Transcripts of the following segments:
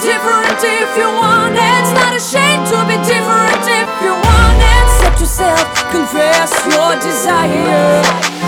different if you want It's not a shame to be different if you want Accept yourself, confess your desire.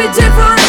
be different